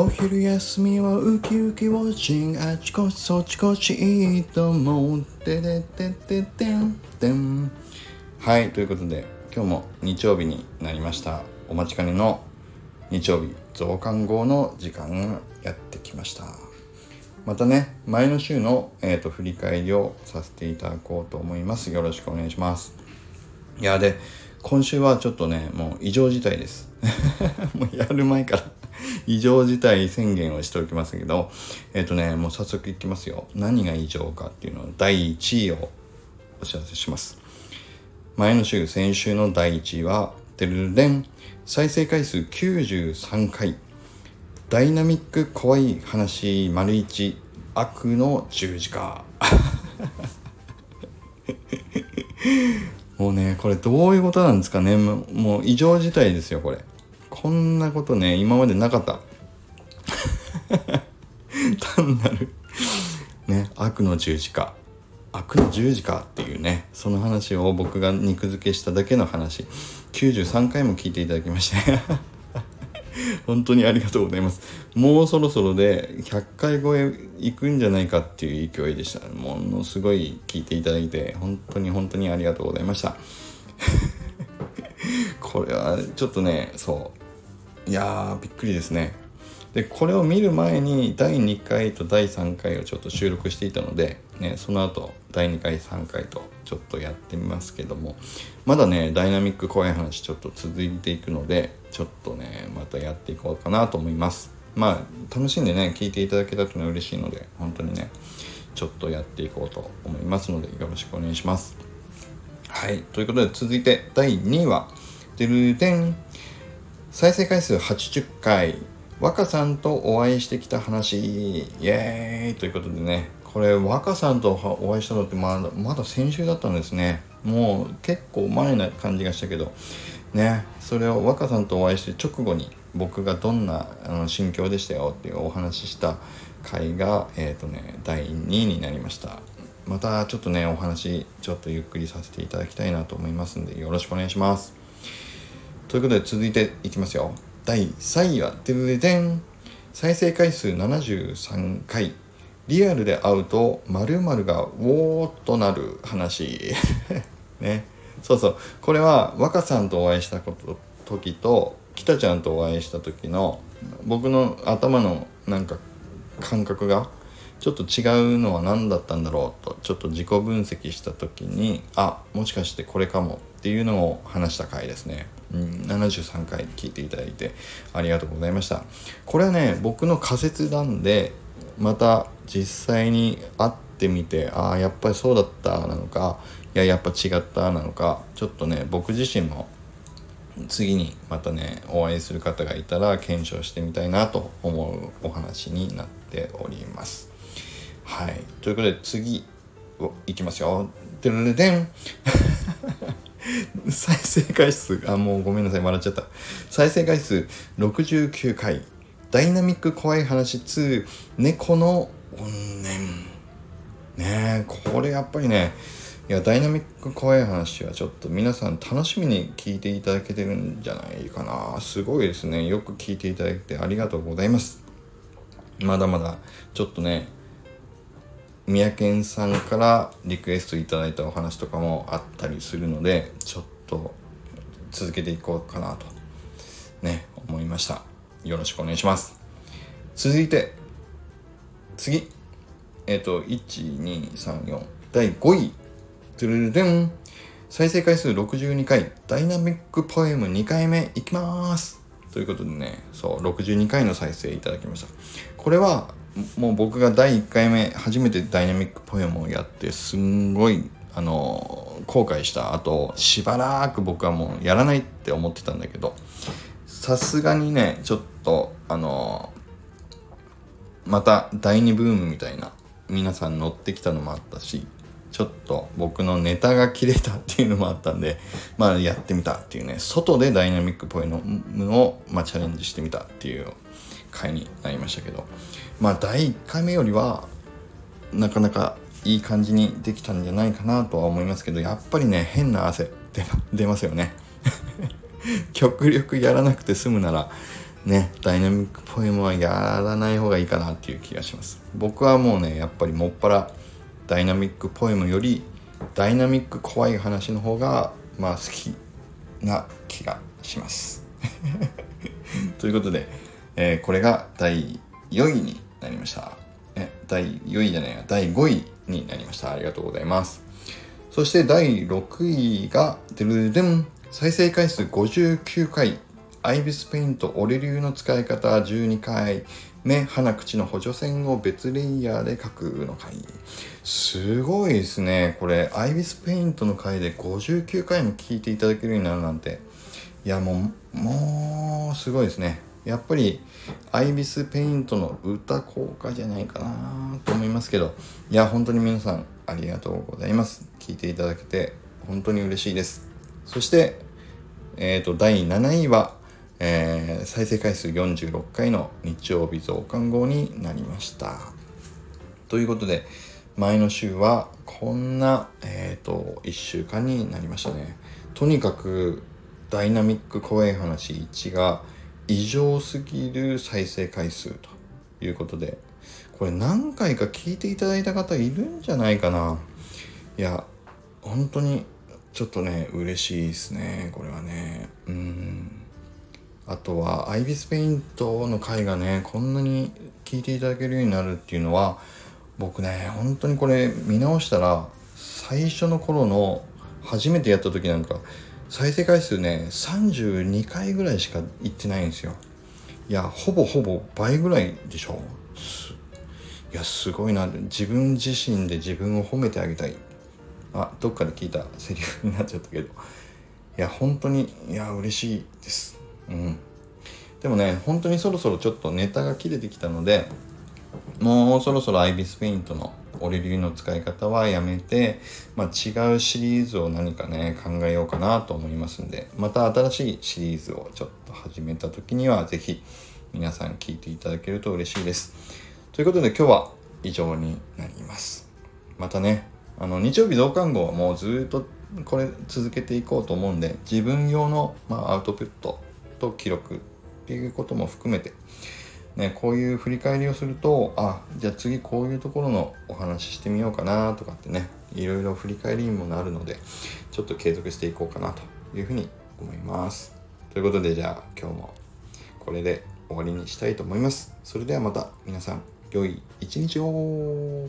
お昼休みはウキウキウォッチングあちこちそちこちいいと思うてててててんてん。はいということで今日も日曜日になりました。お待ちかねの日曜日増刊号の時間やってきました。またね前の週の、えーと、振り返りをさせていただこうと思います。よろしくお願いします。いやで今週はちょっとねもう異常事態です。もうやる前から異常事態宣言をしておきますけどえっ、ー、とねもう早速いきますよ。何が異常かっていうのを第1位をお知らせします。前の週先週の第1位はてるれん。再生回数93回。ダイナミック怖い話丸一。悪の十字架。もうねこれどういうことなんですかね。もう異常事態ですよこれ。こんなことね今までなかった 単なるね悪の十字架悪の十字架っていうねその話を僕が肉付けしただけの話93回も聞いていただきまして 本当にありがとうございます。もうそろそろで100回超え行くんじゃないかっていう勢いでした。ものすごい聞いていただいて、本当に本当にありがとうございました。これはちょっとね、そう。いやー、びっくりですね。で、これを見る前に第2回と第3回をちょっと収録していたので、ね、その後第2回3回とちょっとやってみますけどもまだねダイナミック怖い話ちょっと続いていくのでちょっとねまたやっていこうかなと思います。まあ楽しんでね聞いていただけたというのは嬉しいので本当にねちょっとやっていこうと思いますのでよろしくお願いします。はいということで続いて第2位はてるでん。再生回数80回。若さんとお会いしてきた話。イエーイ。ということでね。これ若さんとお会いしたのってまだまだ先週だったんですね。もう結構前な感じがしたけど。ね。それを若さんとお会いして直後に僕がどんなあの心境でしたよっていうお話しした回がえっ、ー、とね第2位になりました。またちょっとねお話ちょっとゆっくりさせていただきたいなと思いますんでよろしくお願いします。ということで続いていきますよ。第3位はでるでん再生回数73回。リアルで会うと〇〇がウォーっとなる話。ね。そうそう。これは若さんとお会いしたこと時と北ちゃんとお会いした時の僕の頭のなんか感覚がちょっと違うのは何だったんだろうとちょっと自己分析した時にあもしかしてこれかもっていうのを話した回ですね、うん、73回聞いていただいてありがとうございましたこれはね僕の仮説なんでまた実際に会ってみてああやっぱりそうだったなのかいややっぱ違ったなのかちょっとね僕自身も次にまたねお会いする方がいたら検証してみたいなと思うお話になっております。はいということで次いきますよ。でるでん再生回数あもうごめんなさい笑っちゃった。再生回数69回。ダイナミック怖い話2猫の怨念。ねえこれやっぱりね。いやダイナミック怖い話はちょっと皆さん楽しみに聞いていただけてるんじゃないかな。すごいですね。よく聞いていただいてありがとうございます。まだまだちょっとね三宅さんからリクエストいただいたお話とかもあったりするのでちょっと続けていこうかなとね思いましたよろしくお願いします。続いて、次。えっ、ー、と、1、2、3、4。第5位。トゥルルルン。再生回数62回。ダイナミックポエム2回目いきます。ということでね、そう、62回の再生いただきました。これは、もう僕が第1回目、初めてダイナミックポエムをやって、すんごい、あの、後悔した後、しばらく僕はもうやらないって思ってたんだけど、さすがにね、ちょっと、あのまた第2ブームみたいな、皆さん乗ってきたのもあったし、ちょっと僕のネタが切れたっていうのもあったんで、まあやってみたっていうね、外でダイナミックポイントを、まあ、チャレンジしてみたっていう回になりましたけど、まあ第1回目よりは、なかなかいい感じにできたんじゃないかなとは思いますけど、やっぱりね、変な汗出ますよね。極力やらなくて済むならねダイナミックポエムはやらない方がいいかなっていう気がします僕はもうねやっぱりもっぱらダイナミックポエムよりダイナミック怖い話の方がまあ好きな気がします ということで、えー、これが第4位になりました。え第4位じゃないや。第5位になりました。ありがとうございます。そして第6位がデルデン再生回数59回。アイビスペイント俺流の使い方。12回目鼻口の補助線を別レイヤーで書くの回。すごいですね。これアイビスペイントの回で59回も聞いていただけるようになるなんて。いやもうもうすごいですね。やっぱりアイビスペイントの歌効果じゃないかなと思いますけどいや本当に皆さんありがとうございます聞いていただけて本当に嬉しいですそしてえっ、ー、と第7位はえー、再生回数46回の日曜日増刊号になりました。ということで、前の週はこんな、えっ、ー、と、1週間になりましたね。とにかく、ダイナミック怖い話1が異常すぎる再生回数ということで、これ何回か聞いていただいた方いるんじゃないかな。いや、本当にちょっとね、嬉しいですね、これはね。うん。あとはアイビスペイントの回がねこんなに聞いていただけるようになるっていうのは僕ね本当にこれ見直したら最初の頃の初めてやった時なんか再生回数ね32回ぐらいしか行ってないんですよ。いやほぼほぼ倍ぐらいでしょ。いやすごいな。自分自身で自分を褒めてあげたい。あどっかで聞いたセリフになっちゃったけど。いや本当にいや嬉しいです。うん。でもね本当にそろそろちょっとネタが切れてきたのでもうそろそろアイビスペイントの俺流の使い方はやめて、まあ、違うシリーズを何かね考えようかなと思いますんでまた新しいシリーズをちょっと始めた時には是非皆さん聞いていただけると嬉しいです。ということで今日は以上になります。またねあの日曜日増刊号はもうずっとこれ続けていこうと思うんで自分用の、まあ、アウトプットと記録っていうことも含めて、ね、こういう振り返りをするとあじゃあ次こういうところのお話ししてみようかなとかってねいろいろ振り返りにもなるのでちょっと継続していこうかなというふうに思います。ということでじゃあ今日もこれで終わりにしたいと思います。それではまた皆さん良い一日を。